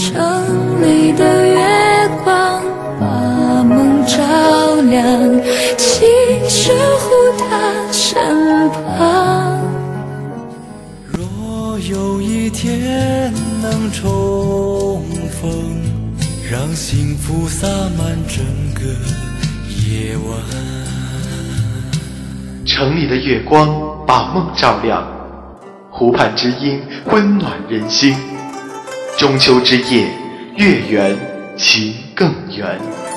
城里的月光把梦照亮，请守护他身旁。若有一天能重逢，让幸福洒满整个夜晚。城里的月光把梦照亮，湖畔之音温暖人心。中秋之夜，月圆情更圆。